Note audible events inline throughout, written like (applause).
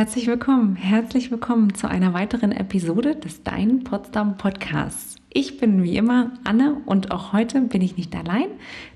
Herzlich willkommen, herzlich willkommen zu einer weiteren Episode des Dein Potsdam Podcasts. Ich bin wie immer Anne und auch heute bin ich nicht allein,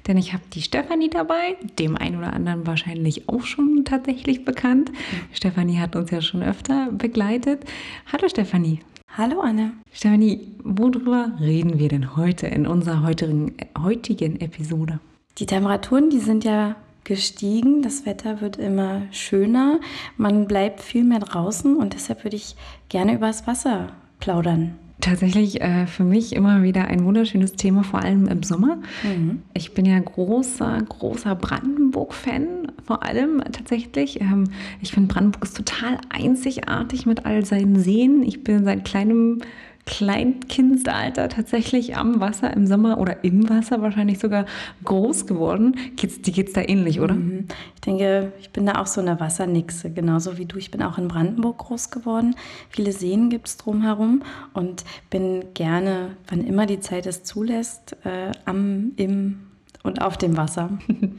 denn ich habe die Stefanie dabei, dem einen oder anderen wahrscheinlich auch schon tatsächlich bekannt. Stefanie hat uns ja schon öfter begleitet. Hallo Stefanie. Hallo Anne. Stefanie, worüber reden wir denn heute in unserer heutigen, heutigen Episode? Die Temperaturen, die sind ja gestiegen. Das Wetter wird immer schöner. Man bleibt viel mehr draußen und deshalb würde ich gerne über das Wasser plaudern. Tatsächlich äh, für mich immer wieder ein wunderschönes Thema, vor allem im Sommer. Mhm. Ich bin ja großer, großer Brandenburg-Fan, vor allem tatsächlich. Ähm, ich finde Brandenburg ist total einzigartig mit all seinen Seen. Ich bin seit kleinem Kleinkindsalter tatsächlich am Wasser im Sommer oder im Wasser wahrscheinlich sogar groß geworden. Geht's, dir geht es da ähnlich, oder? Mhm. Ich denke, ich bin da auch so eine Wassernixe, genauso wie du. Ich bin auch in Brandenburg groß geworden. Viele Seen gibt es drumherum und bin gerne, wann immer die Zeit es zulässt, äh, am, im und auf dem Wasser.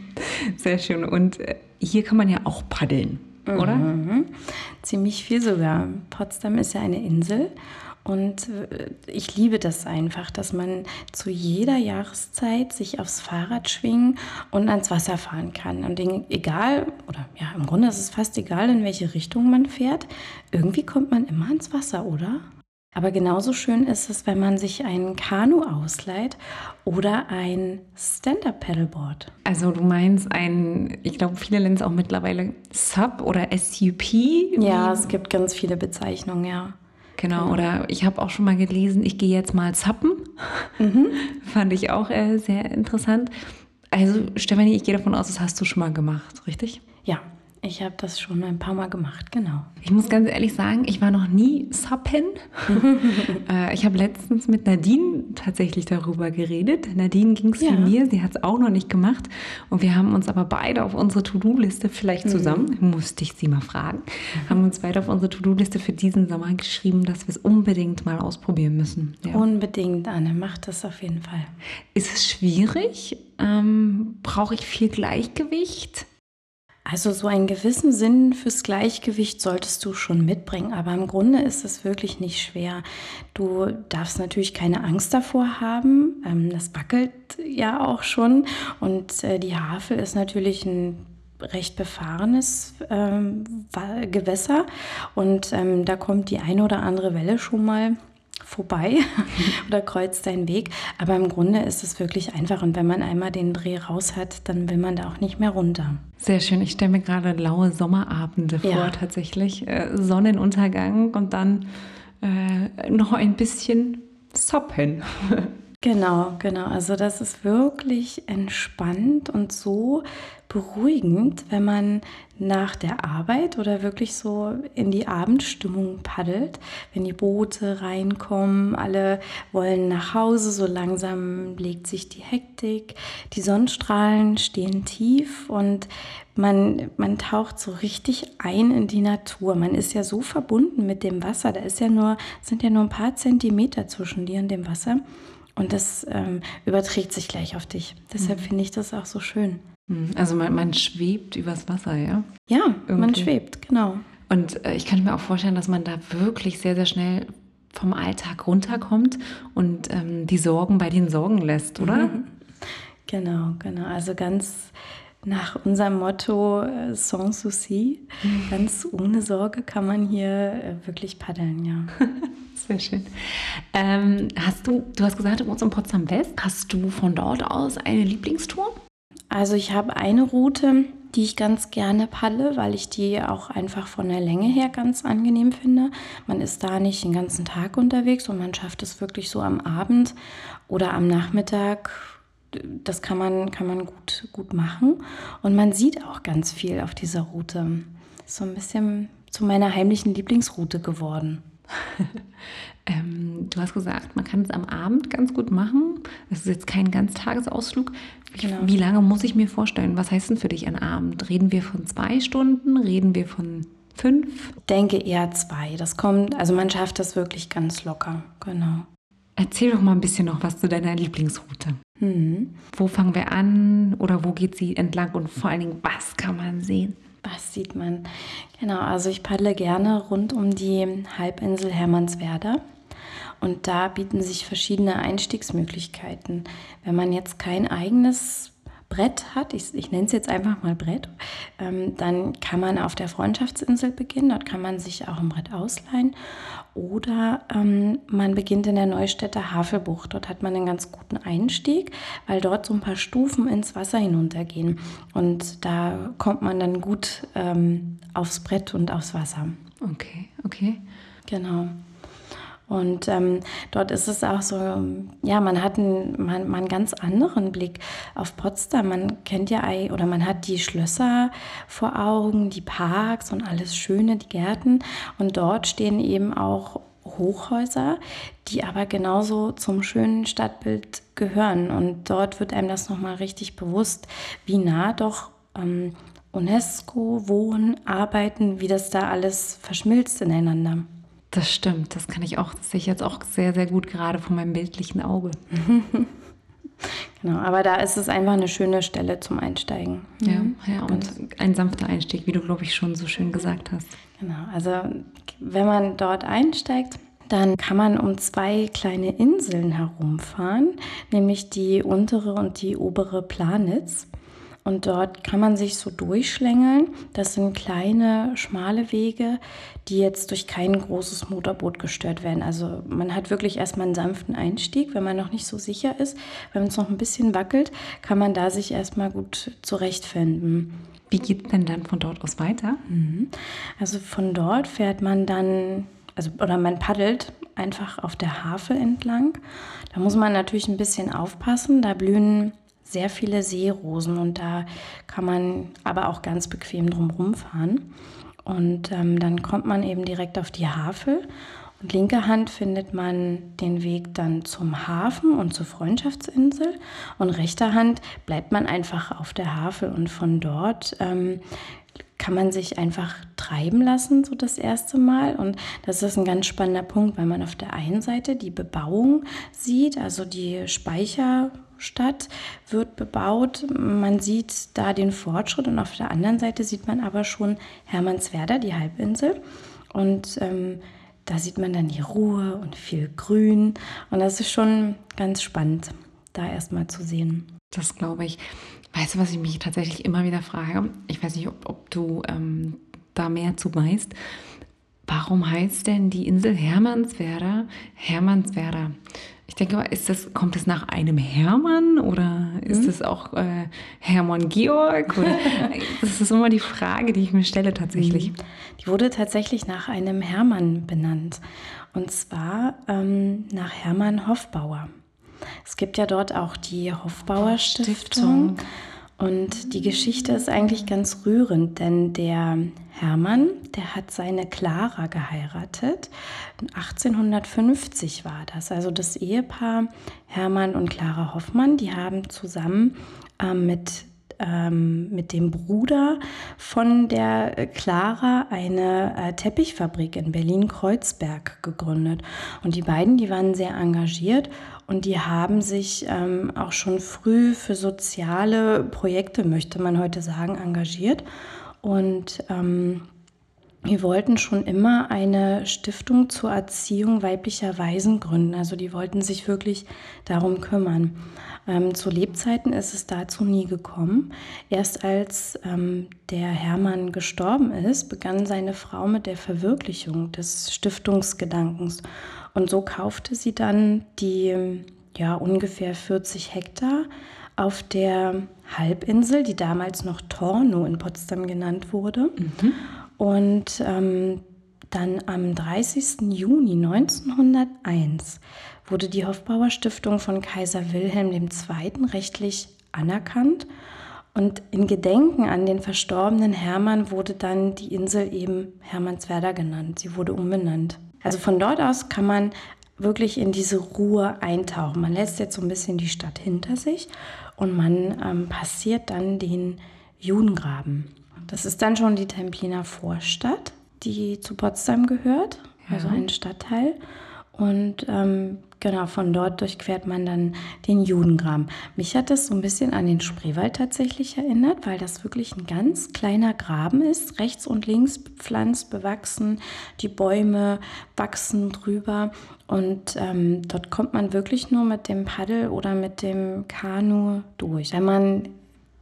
(laughs) Sehr schön. Und äh, hier kann man ja auch paddeln, oder? Mhm. Ziemlich viel sogar. Potsdam ist ja eine Insel und äh, ich liebe das einfach, dass man zu jeder Jahreszeit sich aufs Fahrrad schwingen und ans Wasser fahren kann. Und egal, oder ja, im Grunde ist es fast egal, in welche Richtung man fährt, irgendwie kommt man immer ans Wasser, oder? Aber genauso schön ist es, wenn man sich ein Kanu ausleiht oder ein Stand-Up-Paddleboard. Also du meinst ein, ich glaube, viele nennen es auch mittlerweile Sub oder SUP? Ja, es gibt ganz viele Bezeichnungen, ja. Genau, oder ich habe auch schon mal gelesen, ich gehe jetzt mal zappen. Mhm. (laughs) Fand ich auch äh, sehr interessant. Also, Stefanie, ich gehe davon aus, das hast du schon mal gemacht, richtig? Ja, ich habe das schon ein paar Mal gemacht, genau. Ich muss ganz ehrlich sagen, ich war noch nie Sappen. (laughs) äh, ich habe letztens mit Nadine tatsächlich darüber geredet. Nadine ging es ja. wie mir, sie hat es auch noch nicht gemacht. Und wir haben uns aber beide auf unsere To-Do-Liste, vielleicht mhm. zusammen, mhm. musste ich sie mal fragen, mhm. haben uns beide auf unsere To-Do-Liste für diesen Sommer geschrieben, dass wir es unbedingt mal ausprobieren müssen. Ja. Unbedingt, Anne, mach das auf jeden Fall. Ist es schwierig? Ähm, Brauche ich viel Gleichgewicht? Also so einen gewissen Sinn fürs Gleichgewicht solltest du schon mitbringen, aber im Grunde ist es wirklich nicht schwer. Du darfst natürlich keine Angst davor haben. Ähm, das wackelt ja auch schon und äh, die Havel ist natürlich ein recht befahrenes ähm, Gewässer und ähm, da kommt die eine oder andere Welle schon mal vorbei (laughs) oder kreuzt deinen Weg. Aber im Grunde ist es wirklich einfach. Und wenn man einmal den Dreh raus hat, dann will man da auch nicht mehr runter. Sehr schön. Ich stelle mir gerade laue Sommerabende ja. vor, tatsächlich. Äh, Sonnenuntergang und dann äh, noch ein bisschen soppen. (laughs) Genau, genau. Also das ist wirklich entspannt und so beruhigend, wenn man nach der Arbeit oder wirklich so in die Abendstimmung paddelt, wenn die Boote reinkommen, alle wollen nach Hause, so langsam legt sich die Hektik, die Sonnenstrahlen stehen tief und man, man taucht so richtig ein in die Natur. Man ist ja so verbunden mit dem Wasser, da ist ja nur, sind ja nur ein paar Zentimeter zwischen dir und dem Wasser. Und das ähm, überträgt sich gleich auf dich. Deshalb mhm. finde ich das auch so schön. Mhm. Also man, man schwebt übers Wasser, ja? Ja, Irgendwie. man schwebt, genau. Und äh, ich kann mir auch vorstellen, dass man da wirklich sehr, sehr schnell vom Alltag runterkommt und ähm, die Sorgen bei den Sorgen lässt, oder? Mhm. (laughs) Genau, genau. Also ganz nach unserem Motto äh, Sans Souci, mhm. ganz ohne Sorge kann man hier äh, wirklich paddeln, ja. (laughs) Sehr schön. Ähm, hast du, du hast gesagt, du wohnst in Potsdam West. Hast du von dort aus eine Lieblingstour? Also ich habe eine Route, die ich ganz gerne paddle, weil ich die auch einfach von der Länge her ganz angenehm finde. Man ist da nicht den ganzen Tag unterwegs und man schafft es wirklich so am Abend oder am Nachmittag. Das kann man, kann man gut, gut machen. Und man sieht auch ganz viel auf dieser Route. So ein bisschen zu meiner heimlichen Lieblingsroute geworden. (laughs) ähm, du hast gesagt, man kann es am Abend ganz gut machen. Das ist jetzt kein Ganztagesausflug. Genau. wie lange muss ich mir vorstellen? Was heißt denn für dich ein Abend? Reden wir von zwei Stunden? Reden wir von fünf? Ich denke eher zwei. Das kommt, also man schafft das wirklich ganz locker. Genau. Erzähl doch mal ein bisschen noch was zu deiner Lieblingsroute. Mhm. Wo fangen wir an oder wo geht sie entlang und vor allen Dingen, was kann man sehen? Was sieht man? Genau, also ich paddle gerne rund um die Halbinsel Hermannswerder. Und da bieten sich verschiedene Einstiegsmöglichkeiten. Wenn man jetzt kein eigenes Brett hat, ich, ich nenne es jetzt einfach mal Brett, ähm, dann kann man auf der Freundschaftsinsel beginnen. Dort kann man sich auch ein Brett ausleihen. Oder ähm, man beginnt in der Neustädter Havelbucht. Dort hat man einen ganz guten Einstieg, weil dort so ein paar Stufen ins Wasser hinuntergehen. Und da kommt man dann gut ähm, aufs Brett und aufs Wasser. Okay, okay. Genau. Und ähm, dort ist es auch so, ja, man hat einen, man, man einen ganz anderen Blick auf Potsdam. Man kennt ja oder man hat die Schlösser vor Augen, die Parks und alles Schöne, die Gärten. Und dort stehen eben auch Hochhäuser, die aber genauso zum schönen Stadtbild gehören. Und dort wird einem das nochmal richtig bewusst, wie nah doch ähm, UNESCO, Wohnen, Arbeiten, wie das da alles verschmilzt ineinander. Das stimmt, das kann ich auch, das sehe ich jetzt auch sehr, sehr gut gerade von meinem bildlichen Auge. (laughs) genau, aber da ist es einfach eine schöne Stelle zum Einsteigen. Ja, mhm. ja und ein sanfter Einstieg, wie du, glaube ich, schon so schön gesagt hast. Genau, also wenn man dort einsteigt, dann kann man um zwei kleine Inseln herumfahren, nämlich die untere und die obere Planitz. Und dort kann man sich so durchschlängeln. Das sind kleine, schmale Wege, die jetzt durch kein großes Motorboot gestört werden. Also man hat wirklich erstmal einen sanften Einstieg, wenn man noch nicht so sicher ist. Wenn es noch ein bisschen wackelt, kann man da sich erstmal gut zurechtfinden. Wie geht denn dann von dort aus weiter? Mhm. Also von dort fährt man dann, also oder man paddelt einfach auf der Havel entlang. Da muss man natürlich ein bisschen aufpassen. Da blühen sehr viele Seerosen und da kann man aber auch ganz bequem drum fahren. Und ähm, dann kommt man eben direkt auf die Havel und linker Hand findet man den Weg dann zum Hafen und zur Freundschaftsinsel und rechter Hand bleibt man einfach auf der Havel und von dort ähm, kann man sich einfach treiben lassen, so das erste Mal. Und das ist ein ganz spannender Punkt, weil man auf der einen Seite die Bebauung sieht, also die Speicher Stadt wird bebaut. Man sieht da den Fortschritt und auf der anderen Seite sieht man aber schon Hermannswerder, die Halbinsel. Und ähm, da sieht man dann die Ruhe und viel Grün. Und das ist schon ganz spannend, da erstmal zu sehen. Das glaube ich. Weißt du, was ich mich tatsächlich immer wieder frage? Ich weiß nicht, ob, ob du ähm, da mehr zu weißt. Warum heißt denn die Insel Hermannswerder Hermannswerder? Ich denke mal, ist das, kommt es nach einem Hermann oder ist mhm. es auch äh, Hermann Georg? Oder, (laughs) das ist immer die Frage, die ich mir stelle tatsächlich. Mhm. Die wurde tatsächlich nach einem Hermann benannt. Und zwar ähm, nach Hermann Hofbauer. Es gibt ja dort auch die Hofbauer Stiftung. Stiftung. Und die Geschichte ist eigentlich ganz rührend, denn der Hermann, der hat seine Clara geheiratet. 1850 war das. Also das Ehepaar Hermann und Clara Hoffmann, die haben zusammen äh, mit ähm, mit dem Bruder von der Clara eine äh, Teppichfabrik in Berlin-Kreuzberg gegründet. Und die beiden, die waren sehr engagiert und die haben sich ähm, auch schon früh für soziale Projekte, möchte man heute sagen, engagiert. Und ähm, wir wollten schon immer eine Stiftung zur Erziehung weiblicher Waisen gründen. Also die wollten sich wirklich darum kümmern. Ähm, zu Lebzeiten ist es dazu nie gekommen. Erst als ähm, der Hermann gestorben ist, begann seine Frau mit der Verwirklichung des Stiftungsgedankens. Und so kaufte sie dann die ja, ungefähr 40 Hektar auf der Halbinsel, die damals noch Torno in Potsdam genannt wurde. Mhm. Und ähm, dann am 30. Juni 1901 wurde die Hofbauer Stiftung von Kaiser Wilhelm II. rechtlich anerkannt. Und in Gedenken an den verstorbenen Hermann wurde dann die Insel eben Hermannswerder genannt. Sie wurde umbenannt. Also von dort aus kann man wirklich in diese Ruhe eintauchen. Man lässt jetzt so ein bisschen die Stadt hinter sich und man ähm, passiert dann den Judengraben. Das ist dann schon die Templiner Vorstadt, die zu Potsdam gehört, also ein Stadtteil. Und ähm, genau, von dort durchquert man dann den Judengraben. Mich hat das so ein bisschen an den Spreewald tatsächlich erinnert, weil das wirklich ein ganz kleiner Graben ist, rechts und links bepflanzt, bewachsen, die Bäume wachsen drüber und ähm, dort kommt man wirklich nur mit dem Paddel oder mit dem Kanu durch. Wenn man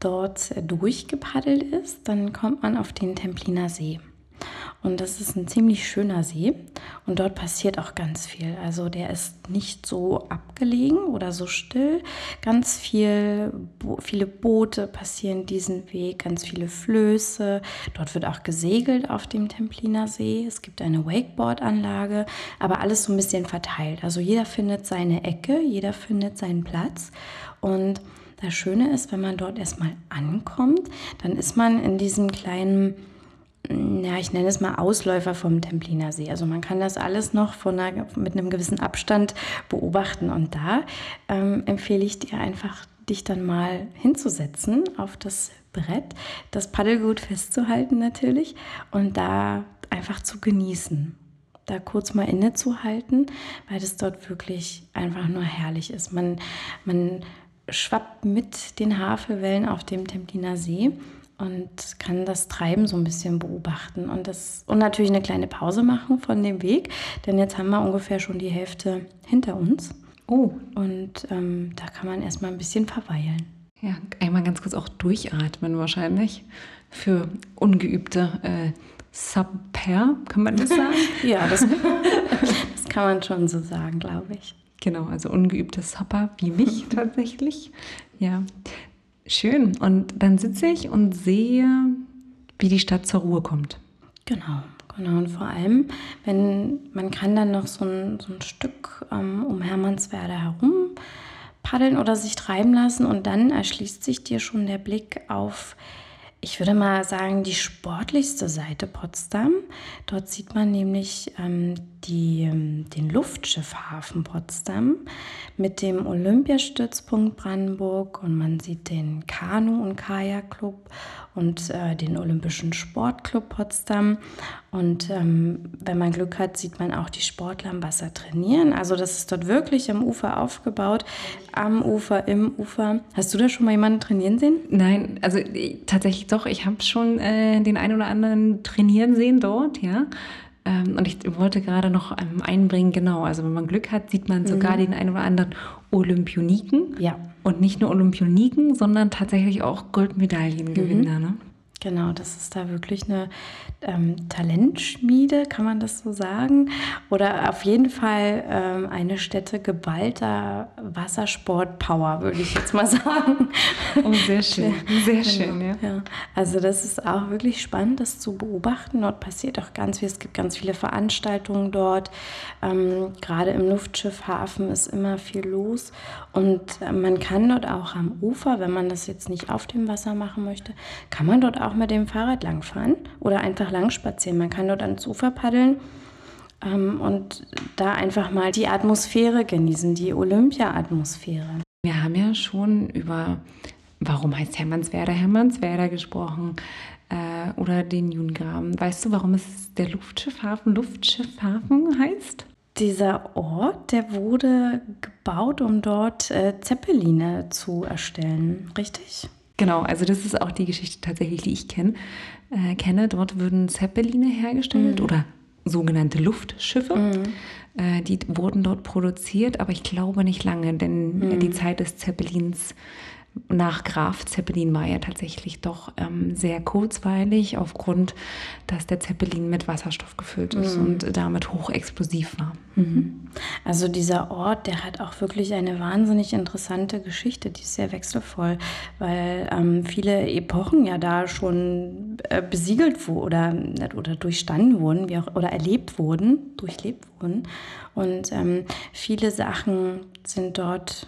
dort durchgepaddelt ist, dann kommt man auf den Templiner See. Und das ist ein ziemlich schöner See und dort passiert auch ganz viel. Also der ist nicht so abgelegen oder so still. Ganz viel, viele Boote passieren diesen Weg, ganz viele Flöße. Dort wird auch gesegelt auf dem Templiner See. Es gibt eine Wakeboard-Anlage, aber alles so ein bisschen verteilt. Also jeder findet seine Ecke, jeder findet seinen Platz und das Schöne ist, wenn man dort erstmal ankommt, dann ist man in diesem kleinen ja, ich nenne es mal Ausläufer vom Templiner See. Also man kann das alles noch von einer, mit einem gewissen Abstand beobachten. Und da ähm, empfehle ich dir einfach, dich dann mal hinzusetzen auf das Brett, das Paddelgut festzuhalten natürlich und da einfach zu genießen. Da kurz mal innezuhalten, weil das dort wirklich einfach nur herrlich ist. Man, man schwappt mit den Havelwellen auf dem Templiner See und kann das Treiben so ein bisschen beobachten und, das, und natürlich eine kleine Pause machen von dem Weg, denn jetzt haben wir ungefähr schon die Hälfte hinter uns. Oh. Und ähm, da kann man erstmal ein bisschen verweilen. Ja, einmal ganz kurz auch durchatmen wahrscheinlich für ungeübte äh, Subper, kann man das sagen? (laughs) ja, das, (laughs) das kann man schon so sagen, glaube ich. Genau, also ungeübte Supper wie mich (laughs) tatsächlich. Ja, schön. Und dann sitze ich und sehe, wie die Stadt zur Ruhe kommt. Genau, genau. Und vor allem, wenn man kann dann noch so ein, so ein Stück ähm, um Hermannswerder herum paddeln oder sich treiben lassen und dann erschließt sich dir schon der Blick auf ich würde mal sagen, die sportlichste Seite Potsdam. Dort sieht man nämlich ähm, die, ähm, den Luftschiffhafen Potsdam mit dem Olympiastützpunkt Brandenburg und man sieht den Kanu- und Kajakclub und äh, den Olympischen Sportclub Potsdam. Und ähm, wenn man Glück hat, sieht man auch die Sportler am Wasser trainieren. Also das ist dort wirklich am Ufer aufgebaut, am Ufer, im Ufer. Hast du da schon mal jemanden trainieren sehen? Nein, also tatsächlich doch. Ich habe schon äh, den einen oder anderen trainieren sehen dort, ja. Ähm, und ich wollte gerade noch ähm, einbringen, genau, also wenn man Glück hat, sieht man sogar mhm. den einen oder anderen Olympioniken. Ja. Und nicht nur Olympioniken, sondern tatsächlich auch Goldmedaillengewinner. Mhm. Ne? Genau, das ist da wirklich eine ähm, Talentschmiede, kann man das so sagen? Oder auf jeden Fall ähm, eine Stätte geballter Wassersport-Power, würde ich jetzt mal (laughs) sagen. Oh, sehr schön, sehr genau, schön, ja. ja. Also das ist auch wirklich spannend, das zu beobachten. Dort passiert auch ganz viel, es gibt ganz viele Veranstaltungen dort. Ähm, gerade im Luftschiffhafen ist immer viel los. Und äh, man kann dort auch am Ufer, wenn man das jetzt nicht auf dem Wasser machen möchte, kann man dort auch auch mit dem Fahrrad langfahren oder einfach lang spazieren. Man kann dort ans Ufer paddeln ähm, und da einfach mal die Atmosphäre genießen, die Olympia-Atmosphäre. Wir haben ja schon über, warum heißt Hermannswerder Hermannswerder gesprochen äh, oder den Judengraben. Weißt du, warum es der Luftschiffhafen Luftschiffhafen heißt? Dieser Ort, der wurde gebaut, um dort äh, Zeppeline zu erstellen, richtig? Genau, also das ist auch die Geschichte tatsächlich, die ich kenn, äh, kenne. Dort würden Zeppeline hergestellt mhm. oder sogenannte Luftschiffe. Mhm. Äh, die wurden dort produziert, aber ich glaube nicht lange, denn mhm. die Zeit des Zeppelins nach Graf Zeppelin war ja tatsächlich doch ähm, sehr kurzweilig, aufgrund, dass der Zeppelin mit Wasserstoff gefüllt ist mhm. und damit hochexplosiv war. Mhm. Also dieser Ort, der hat auch wirklich eine wahnsinnig interessante Geschichte, die ist sehr wechselvoll, weil ähm, viele Epochen ja da schon äh, besiegelt wurden oder, oder durchstanden wurden, wie auch, oder erlebt wurden, durchlebt wurden. Und ähm, viele Sachen sind dort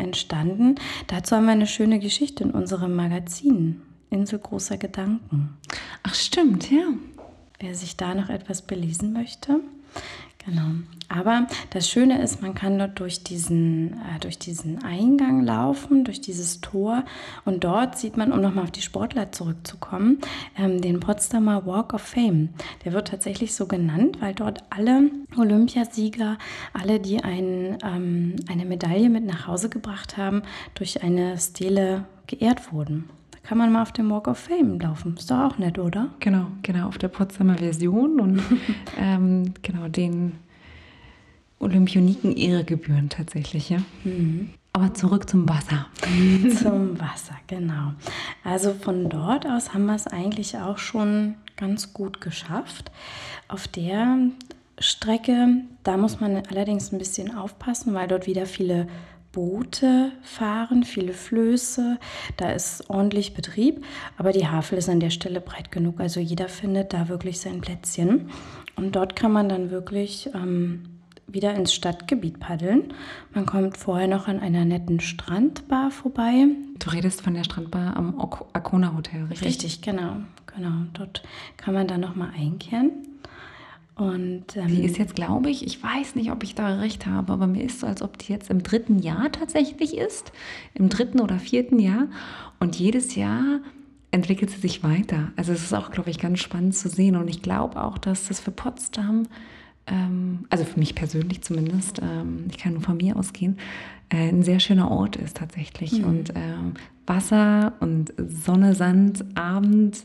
entstanden. Dazu haben wir eine schöne Geschichte in unserem Magazin Insel großer Gedanken. Ach stimmt, ja. Wer sich da noch etwas belesen möchte, Genau. Aber das Schöne ist, man kann dort durch diesen, äh, durch diesen Eingang laufen, durch dieses Tor. Und dort sieht man, um nochmal auf die Sportler zurückzukommen, ähm, den Potsdamer Walk of Fame. Der wird tatsächlich so genannt, weil dort alle Olympiasieger, alle, die ein, ähm, eine Medaille mit nach Hause gebracht haben, durch eine Stele geehrt wurden kann man mal auf dem Walk of Fame laufen. Ist doch auch nett, oder? Genau, genau, auf der Potsdamer Version und (laughs) ähm, genau den Olympioniken ihre Gebühren tatsächlich, ja. Mhm. Aber zurück zum Wasser. (laughs) zum Wasser, genau. Also von dort aus haben wir es eigentlich auch schon ganz gut geschafft. Auf der Strecke, da muss man allerdings ein bisschen aufpassen, weil dort wieder viele Boote fahren, viele Flöße, da ist ordentlich Betrieb, aber die Havel ist an der Stelle breit genug, also jeder findet da wirklich sein Plätzchen. Und dort kann man dann wirklich ähm, wieder ins Stadtgebiet paddeln. Man kommt vorher noch an einer netten Strandbar vorbei. Du redest von der Strandbar am Arcona Hotel, richtig? Richtig, genau. genau. Dort kann man dann nochmal einkehren. Und, ähm, die ist jetzt, glaube ich, ich weiß nicht, ob ich da recht habe, aber mir ist so, als ob die jetzt im dritten Jahr tatsächlich ist, im dritten oder vierten Jahr. Und jedes Jahr entwickelt sie sich weiter. Also es ist auch, glaube ich, ganz spannend zu sehen. Und ich glaube auch, dass das für Potsdam ähm, also für mich persönlich zumindest, ähm, ich kann nur von mir ausgehen, äh, ein sehr schöner Ort ist tatsächlich. Mhm. Und ähm, Wasser und Sonne, Sand, Abend,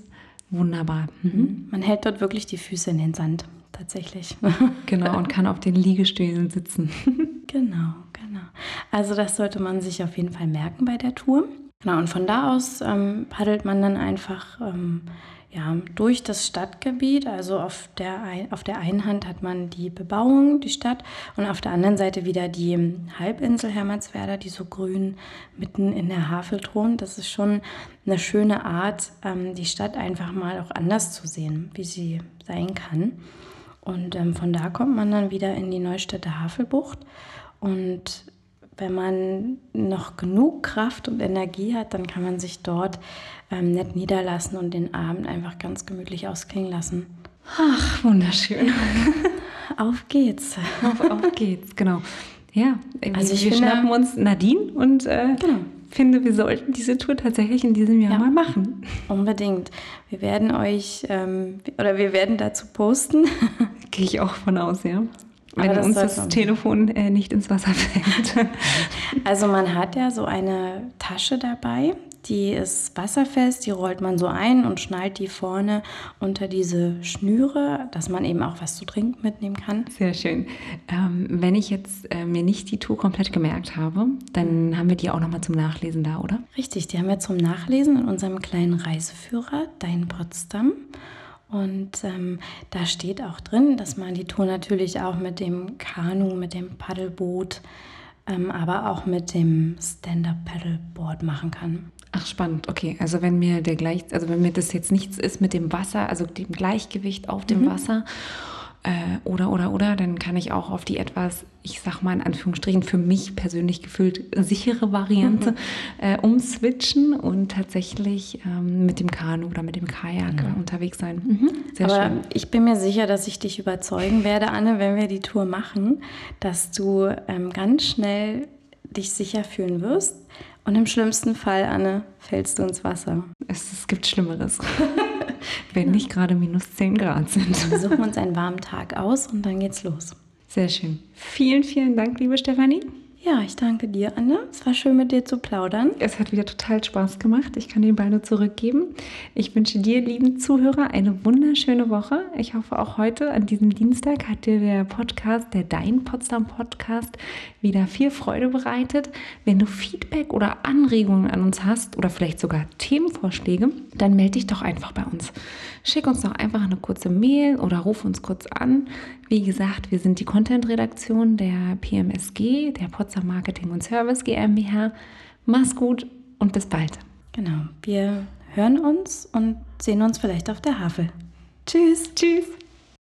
wunderbar. Mhm. mhm. Man hält dort wirklich die Füße in den Sand, tatsächlich. genau, und kann auf den Liegestühlen sitzen. (laughs) genau, genau. Also das sollte man sich auf jeden Fall merken bei der Tour. Genau, und von da aus ähm, paddelt man dann einfach ähm, ja, durch das Stadtgebiet. Also auf der, auf der einen Hand hat man die Bebauung, die Stadt, und auf der anderen Seite wieder die Halbinsel Hermannswerder, die so grün mitten in der Havel thront. Das ist schon eine schöne Art, ähm, die Stadt einfach mal auch anders zu sehen, wie sie sein kann. Und ähm, von da kommt man dann wieder in die Neustädter Havelbucht und wenn man noch genug Kraft und Energie hat, dann kann man sich dort ähm, nett niederlassen und den Abend einfach ganz gemütlich ausklingen lassen. Ach, wunderschön. (laughs) auf geht's. Auf, auf geht's, genau. Ja, also ich wir finde, schnappen uns Nadine und äh, genau. finde, wir sollten diese Tour tatsächlich in diesem Jahr ja, mal machen. Unbedingt. Wir werden euch ähm, oder wir werden dazu posten. (laughs) Gehe ich auch von aus, ja wenn das uns das Telefon äh, nicht ins Wasser (laughs) fällt. Also man hat ja so eine Tasche dabei, die ist wasserfest, die rollt man so ein und schnallt die vorne unter diese Schnüre, dass man eben auch was zu trinken mitnehmen kann. Sehr schön. Ähm, wenn ich jetzt äh, mir nicht die Tour komplett gemerkt habe, dann haben wir die auch nochmal zum Nachlesen da, oder? Richtig, die haben wir zum Nachlesen in unserem kleinen Reiseführer, Dein Potsdam. Und ähm, da steht auch drin, dass man die Tour natürlich auch mit dem Kanu, mit dem Paddelboot, ähm, aber auch mit dem Stand-Up-Paddleboard machen kann. Ach spannend, okay. Also wenn mir der gleich, also wenn mir das jetzt nichts ist mit dem Wasser, also dem Gleichgewicht auf dem mhm. Wasser äh, oder, oder, oder, dann kann ich auch auf die etwas, ich sag mal in Anführungsstrichen, für mich persönlich gefühlt sichere Variante mhm. äh, umswitchen und tatsächlich ähm, mit dem Kanu oder mit dem Kajak mhm. unterwegs sein. Mhm. Sehr Aber schön. ich bin mir sicher, dass ich dich überzeugen werde, Anne, wenn wir die Tour machen, dass du ähm, ganz schnell dich sicher fühlen wirst. Und im schlimmsten Fall, Anne, fällst du ins Wasser. Es, es gibt Schlimmeres. (laughs) wenn nicht gerade minus 10 Grad sind. Wir suchen uns einen warmen Tag aus und dann geht's los. Sehr schön. Vielen, vielen Dank, liebe Stefanie. Ja, ich danke dir, Anne. Es war schön, mit dir zu plaudern. Es hat wieder total Spaß gemacht. Ich kann den Ball nur zurückgeben. Ich wünsche dir, lieben Zuhörer, eine wunderschöne Woche. Ich hoffe, auch heute, an diesem Dienstag, hat dir der Podcast, der Dein Potsdam Podcast, wieder viel Freude bereitet. Wenn du Feedback oder Anregungen an uns hast oder vielleicht sogar Themenvorschläge, dann melde dich doch einfach bei uns. Schick uns doch einfach eine kurze Mail oder ruf uns kurz an. Wie gesagt, wir sind die Content-Redaktion der PMSG, der Potsdam Marketing und Service GmbH. Mach's gut und bis bald. Genau, wir hören uns und sehen uns vielleicht auf der Havel. Tschüss. Tschüss.